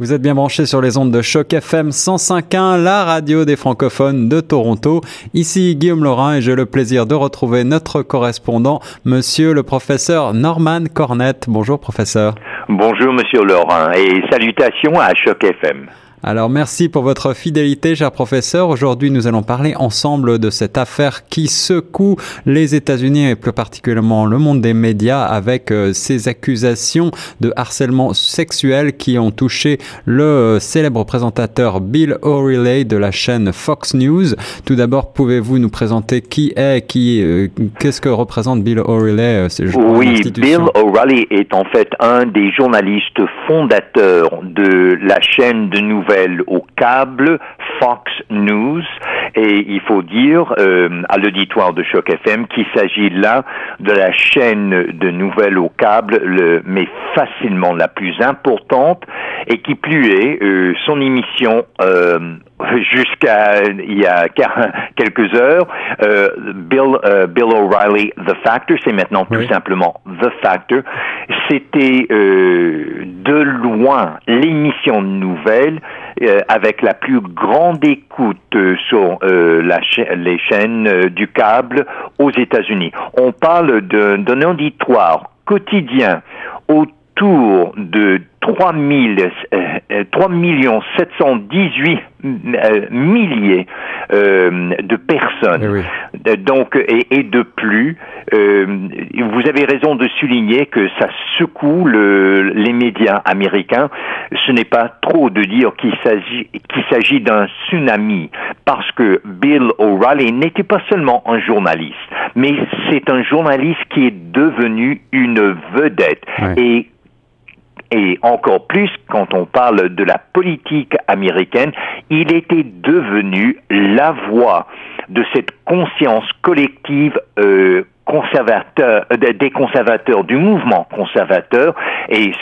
Vous êtes bien branché sur les ondes de Choc FM 105.1, la radio des francophones de Toronto. Ici Guillaume Laurin et j'ai le plaisir de retrouver notre correspondant, monsieur le professeur Norman Cornette. Bonjour professeur. Bonjour monsieur Laurin et salutations à Choc FM. Alors merci pour votre fidélité, cher professeur. Aujourd'hui, nous allons parler ensemble de cette affaire qui secoue les États-Unis et plus particulièrement le monde des médias avec euh, ces accusations de harcèlement sexuel qui ont touché le euh, célèbre présentateur Bill O'Reilly de la chaîne Fox News. Tout d'abord, pouvez-vous nous présenter qui est, qui, euh, qu'est-ce que représente Bill O'Reilly Oui, Bill O'Reilly est en fait un des journalistes fondateurs de la chaîne de nouvelles au câble Fox News et il faut dire euh, à l'auditoire de Choc FM qu'il s'agit là de la chaîne de nouvelles au câble, le, mais facilement la plus importante et qui plus est euh, son émission euh, jusqu'à il y a quelques heures, euh, Bill, euh, Bill O'Reilly, The Factor, c'est maintenant tout simplement The Factor. C'était euh, de loin l'émission de nouvelles euh, avec la plus grande écoute sur la les chaînes du câble aux États-Unis. On parle d'un auditoire quotidien autour de 3, 3 millions 718 euh, milliers euh, de personnes. Eh Donc, et, et, de plus, euh, vous avez raison de souligner que ça secoue le, les médias américains. Ce n'est pas trop de dire qu'il s'agit qu'il s'agit d'un tsunami, parce que Bill O'Reilly n'était pas seulement un journaliste, mais c'est un journaliste qui est devenu une vedette. Et et encore plus quand on parle de la politique américaine, il était devenu la voix de cette conscience collective euh, conservateur, euh, des conservateurs du mouvement conservateur. Et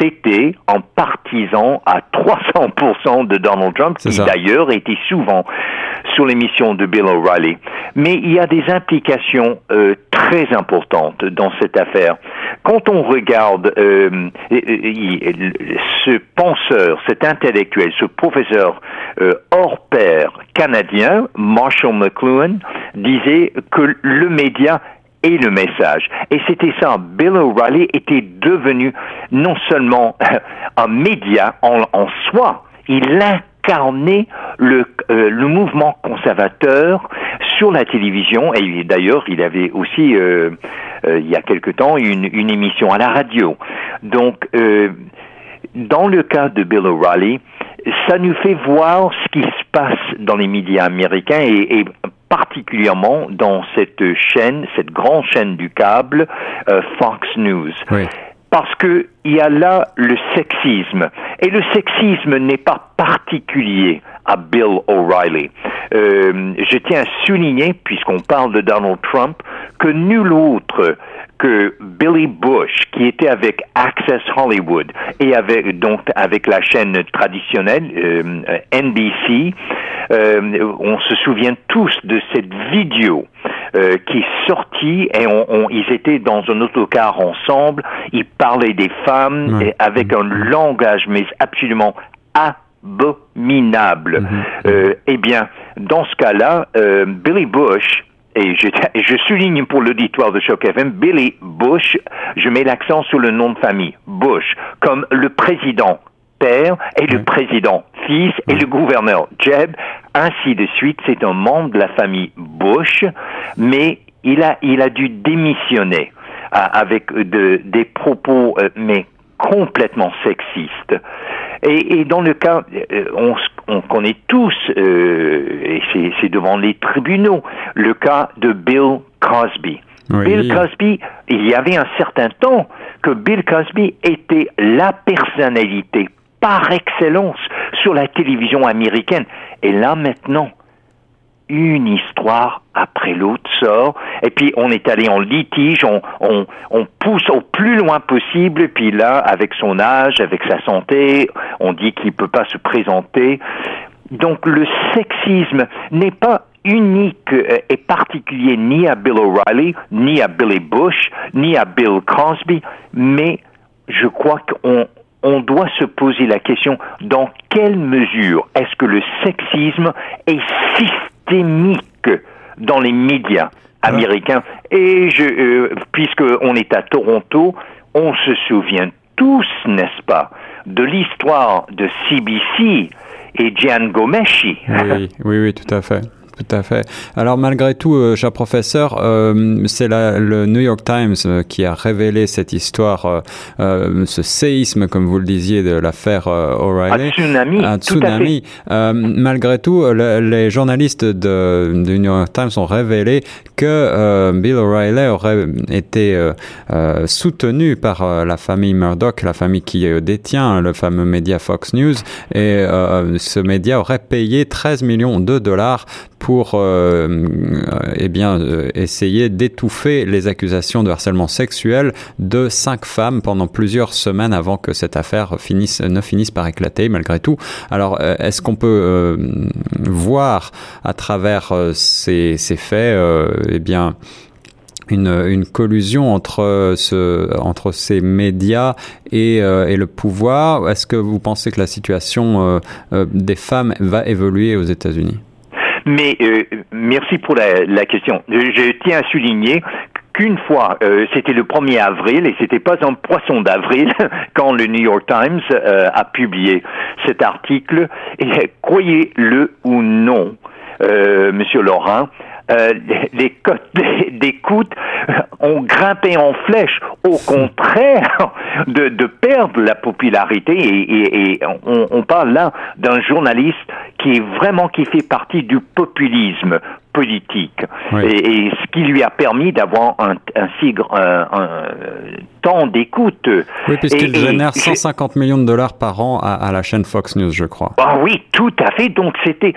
c'était en partisan à 300% de Donald Trump qui d'ailleurs était souvent sur l'émission de Bill O'Reilly. Mais il y a des implications euh, très importantes dans cette affaire. Quand on regarde euh, ce penseur, cet intellectuel, ce professeur euh, hors pair canadien, Marshall McLuhan, disait que le média est le message. Et c'était ça. Bill O'Reilly était devenu non seulement un média en, en soi, il le, euh, le mouvement conservateur sur la télévision. Et d'ailleurs, il avait aussi, euh, euh, il y a quelque temps, une, émission à la radio. Donc, dans le cas de Bill O'Reilly, ça nous fait voir ce qui se passe dans les médias américains et, et particulièrement dans cette chaîne, cette grande chaîne du câble, Fox News. Oui parce que il y a là le sexisme et le sexisme n'est pas particulier à Bill O'Reilly. Euh, je tiens à souligner, puisqu'on parle de Donald Trump, que nul autre que Billy Bush, qui était avec Access Hollywood et avec donc avec la chaîne traditionnelle euh, NBC, euh, on se souvient tous de cette vidéo euh, qui est sortie et on, ils étaient dans un autocar ensemble. Ils parlaient des femmes et avec un langage mais absolument abominable. Mhm. Euh, eh bien, dans ce cas-là, euh, Billy Bush et je, je, souligne pour l'auditoire de Choc FM, Billy Bush, je mets l'accent sur le nom de famille, Bush, comme le président père et le président fils et le gouverneur Jeb, ainsi de suite. C'est un membre de la famille Bush, mais il a, il a dû démissionner euh, avec de, des propos, euh, mais complètement sexistes. Et, et, dans le cas, euh, on, on connaît tous, et c'est devant les tribunaux, le cas de Bill Cosby. Bill Cosby, il y avait un certain temps que Bill Cosby était la personnalité par excellence sur la télévision américaine. Et là maintenant, une histoire après l'autre sort, et puis on est allé en litige, on, on, pousse au plus loin possible, et puis là, avec son âge, avec sa santé, on dit qu'il peut pas se présenter. Donc le sexisme n'est pas unique euh, et particulier ni à Bill O'Reilly, ni à Billy Bush, ni à Bill Cosby, mais je crois qu'on on doit se poser la question dans quelle mesure est-ce que le sexisme est systémique dans les médias américains? Et je, euh, puisque on est à Toronto, on se souvient tous, n'est-ce pas, de l'histoire de CBC et Gian Gomeshi. Oui, oui, oui, tout à fait. Tout à fait. Alors malgré tout, euh, cher professeur, euh, c'est le New York Times euh, qui a révélé cette histoire, ce séisme, comme vous le disiez, de l'affaire O'Reilly. Un tsunami. Un tsunami. malgré tout, les journalistes de, du New York Times ont révélé que Bill O'Reilly aurait été soutenu par la famille Murdoch, la famille qui détient le fameux média Fox News, et ce média aurait payé 13 millions de dollars pour euh, eh bien, euh, essayer d'étouffer les accusations de harcèlement sexuel de cinq femmes pendant plusieurs semaines avant que cette affaire finisse, ne finisse par éclater malgré tout. Alors, euh, est-ce qu'on peut voir à travers ces, faits eh bien, une, collusion entre, entre ces médias et, et le pouvoir? Est-ce que vous pensez que la situation des femmes va évoluer aux États-Unis? Mais euh, merci pour la, question. Je, tiens à souligner qu'une fois, euh, c'était le 1er avril, et c'était pas un poisson d'avril quand le New York Times euh, a publié cet article. Croyez-le ou non, euh, Monsieur Laurent, euh, les cotes d'écoute ont grimpé en flèche. Au contraire de, de perdre la popularité, et, et, on, on, parle là d'un journaliste qui est vraiment qui fait partie du populisme politique oui. et, et, ce qui lui a permis d'avoir un, un si un, un temps d'écoute. Oui, puisqu'il génère 150 millions de dollars par an à, à, la chaîne Fox News, je crois. Ah oui, tout à fait. Donc c'était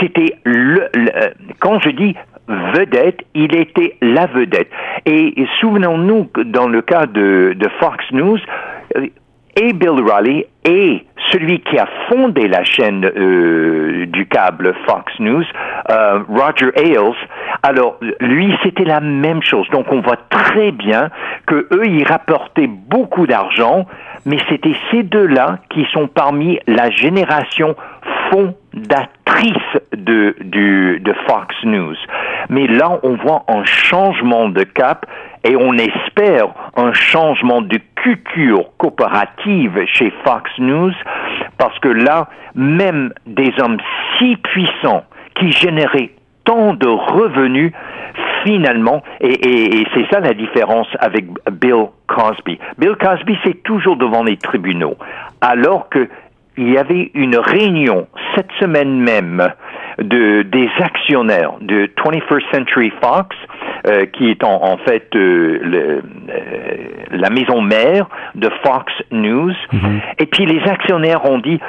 c'était le, le, quand je dis vedette, il était la vedette. Et, souvenons-nous que dans le cas de, Fox News, et Bill Riley et celui qui a fondé la chaîne euh, du câble Fox News, euh, Roger Ailes, alors lui c'était la même chose. Donc on voit très bien que eux ils rapportaient beaucoup d'argent, mais c'était ces deux-là qui sont parmi la génération fondatrice de, de Fox News. Mais là, on voit un changement de cap et on espère un changement de culture coopérative chez Fox News parce que là, même des hommes si puissants qui généraient tant de revenus, finalement, et, et c'est ça la différence avec Bill Cosby. Bill Cosby, c'est toujours devant les tribunaux, alors que il y avait une réunion cette semaine même de des actionnaires de 21st Century Fox, euh, qui est en, en fait euh, le, euh, la maison mère de Fox News. Mm-hmm. Et puis les actionnaires ont dit,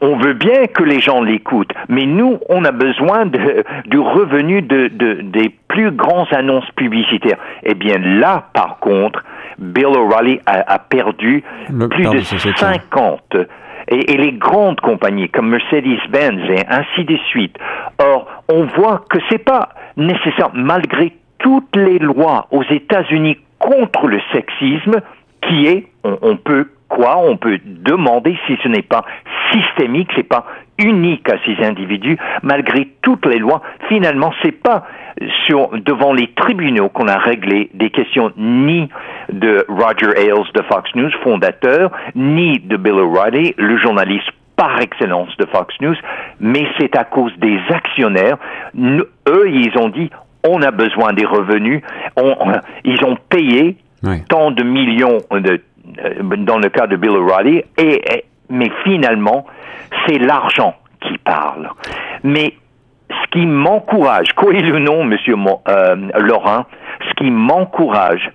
on veut bien que les gens l'écoutent, mais nous, on a besoin de, du revenu de, de, des plus grands annonces publicitaires. Eh bien là, par contre, Bill O'Reilly a, a perdu le plus de 50 et, les grandes compagnies comme Mercedes-Benz et ainsi de suite. Or, on voit que c'est pas nécessaire, malgré toutes les lois aux États-Unis contre le sexisme, qui est, on peut on peut demander si ce n'est pas systémique, c'est pas unique à ces individus, malgré toutes les lois. Finalement, c'est pas sur, devant les tribunaux qu'on a réglé des questions ni de Roger Ailes de Fox News, fondateur, ni de Bill O'Reilly, le journaliste par excellence de Fox News, mais c'est à cause des actionnaires. Eux, ils ont dit, on a besoin des revenus. On, ils ont payé oui. tant de millions de, dans le cas de Bill O'Reilly, mais finalement, c'est l'argent qui parle. Mais ce qui m'encourage, croyez-le ou non, Monsieur euh, Laurent, ce qui m'encourage,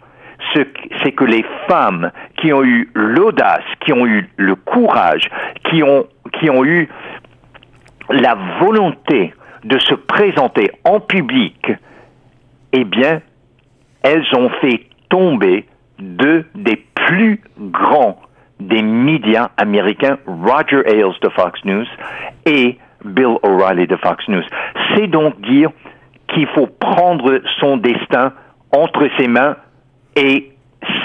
c'est que les femmes qui ont eu l'audace, qui ont eu le courage, qui ont, qui ont eu la volonté de se présenter en public, eh bien, elles ont fait tomber deux des plus grands des médias américains, Roger Ailes de Fox News et Bill O'Reilly de Fox News. C'est donc dire qu'il faut prendre son destin entre ses mains et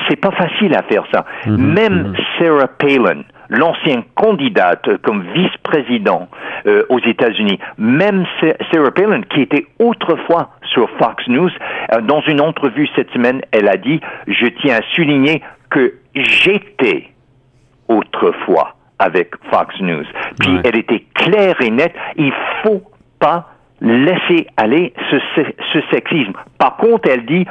c'est pas facile à faire ça. -hmm, Même -hmm. Sarah Palin, l'ancienne candidate comme vice-président euh, aux États-Unis, même Sarah Palin, qui était autrefois sur Fox News, euh, dans une entrevue cette semaine, elle a dit, je tiens à souligner que j'étais autrefois avec Fox News. Puis elle était claire et nette, il faut pas laisser aller ce, ce sexisme. Par contre, elle dit,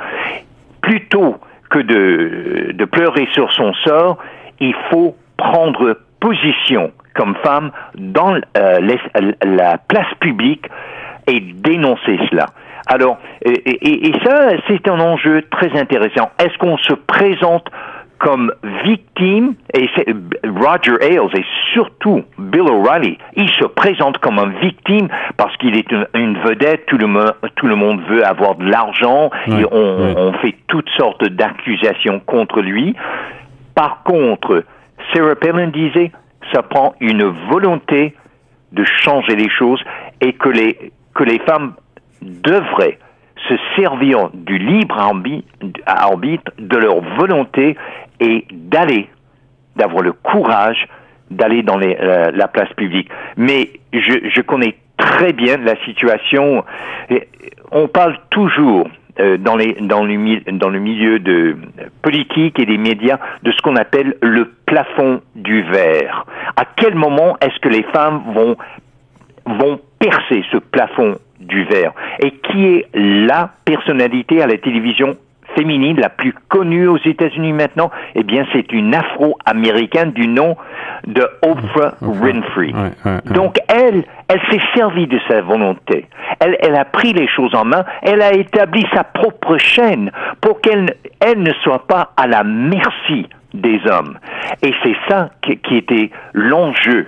plutôt que de, de pleurer sur son sort, il faut prendre position comme femme dans euh, la place publique et dénoncer cela. Alors, et, et ça, c'est un enjeu très intéressant. Est-ce qu'on se présente comme victime, et Roger Ailes et surtout Bill O'Reilly, il se présente comme un victime parce qu'il est une, vedette, tout le, tout le monde veut avoir de l'argent, et on, on fait toutes sortes d'accusations contre lui. Par contre, Sarah Palin disait, ça prend une volonté de changer les choses et que les, que les femmes devraient se servir du libre arbitre, de leur volonté et d'aller, d'avoir le courage d'aller dans les, euh, la place publique. Mais je, connais très bien la situation. On parle toujours euh, dans, le, milieu de politique et des médias de ce qu'on appelle le plafond du verre. À quel moment est-ce que les femmes vont percer ce plafond du verre? Et qui est la personnalité à la télévision féminine la plus connue aux États-Unis maintenant, eh bien, c'est une afro-américaine du nom de Oprah Winfrey. Donc, elle, elle s'est servie de sa volonté. Elle, elle a pris les choses en main. Elle a établi sa propre chaîne pour qu'elle elle ne soit pas à la merci des hommes. Et c'est ça qui, qui était l'enjeu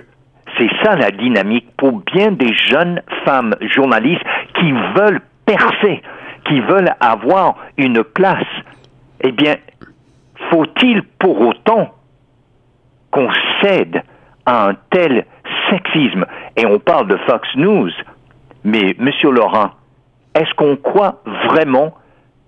c'est ça la dynamique pour bien des jeunes femmes journalistes qui veulent percer qui veulent avoir une place, eh bien, faut-il pour autant qu'on cède à un tel sexisme? Et on parle de Fox News, mais Monsieur Laurent, est-ce qu'on croit vraiment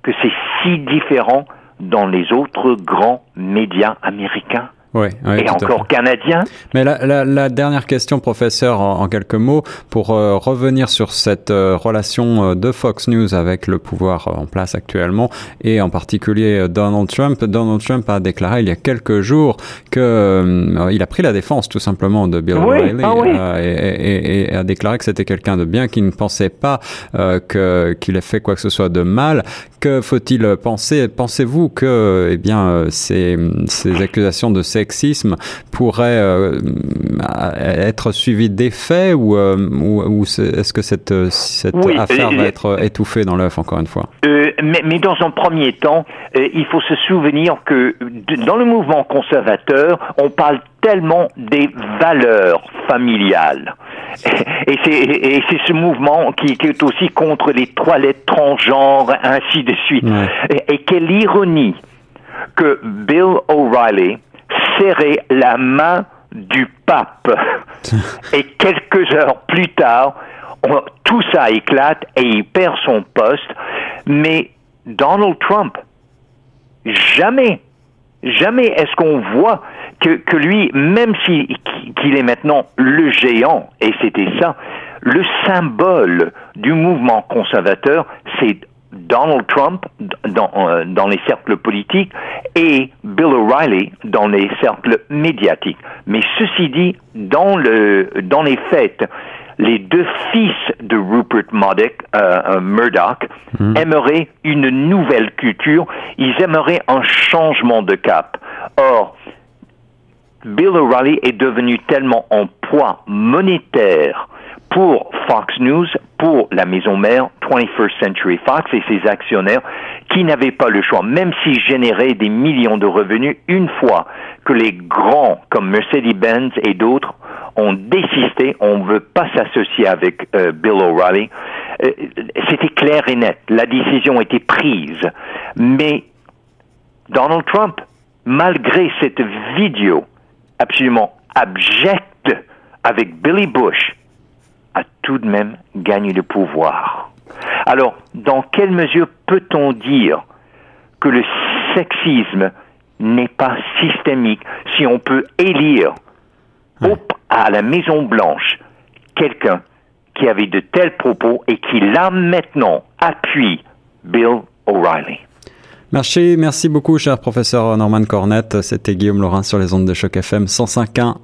que c'est si différent dans les autres grands médias américains? Oui, et encore canadien. Mais la, la, la, dernière question, professeur, en, quelques mots, pour euh, revenir sur cette euh, relation euh, de Fox News avec le pouvoir en place actuellement, et en particulier Donald Trump. Donald Trump a déclaré il y a quelques jours que il a pris la défense tout simplement de Bill O'Reilly ah et, et, et, a déclaré que c'était quelqu'un de bien, qui ne pensait pas que qu'il ait fait quoi que ce soit de mal. Que faut-il penser? Pensez-vous que, eh bien, ces, ces accusations de ces sexisme pourrait euh, être suivi d'effets ou, euh, ou, est-ce que cette, cette affaire va être étouffée dans l'œuf encore une fois? Euh, mais, mais, dans un premier temps, il faut se souvenir que dans le mouvement conservateur, on parle tellement des valeurs familiales. Et c'est ce mouvement qui, qui, est aussi contre les toilettes transgenres, ainsi de suite. Et, et quelle ironie que Bill O'Reilly, serrer la main du pape. et quelques heures plus tard, tout ça éclate et il perd son poste. Mais Donald Trump, jamais, jamais est-ce qu'on voit que, que lui, même s'il qu'il est maintenant le géant, et c'était ça, le symbole du mouvement conservateur, c'est Donald Trump dans, euh, dans, les cercles politiques et Bill O'Reilly dans les cercles médiatiques. Mais ceci dit, dans, le, dans les faits, les deux fils de Rupert Murdoch, euh, euh, Murdoch hmm. aimeraient une nouvelle culture, ils aimeraient un changement de cap. Or, Bill O'Reilly est devenu tellement en poids monétaire pour Fox News, pour la maison mère 21st Century Fox et ses actionnaires qui n'avaient pas le choix, même s'ils généraient des millions de revenus, une fois que les grands comme Mercedes-Benz et d'autres ont désisté, on ne veut pas s'associer avec euh, Bill O'Reilly. Euh, c'était clair et net, la décision était prise. Mais Donald Trump, malgré cette vidéo absolument abjecte avec Billy Bush, a tout de même gagné le pouvoir. Alors, dans quelle mesure peut-on dire que le sexisme n'est pas systémique si on peut élire à la Maison Blanche quelqu'un qui avait de tels propos et qui là maintenant appuie Bill O'Reilly? Merci, merci beaucoup, cher professeur Norman Cornette. C'était Guillaume Laurin sur les ondes de choc FM 105.1.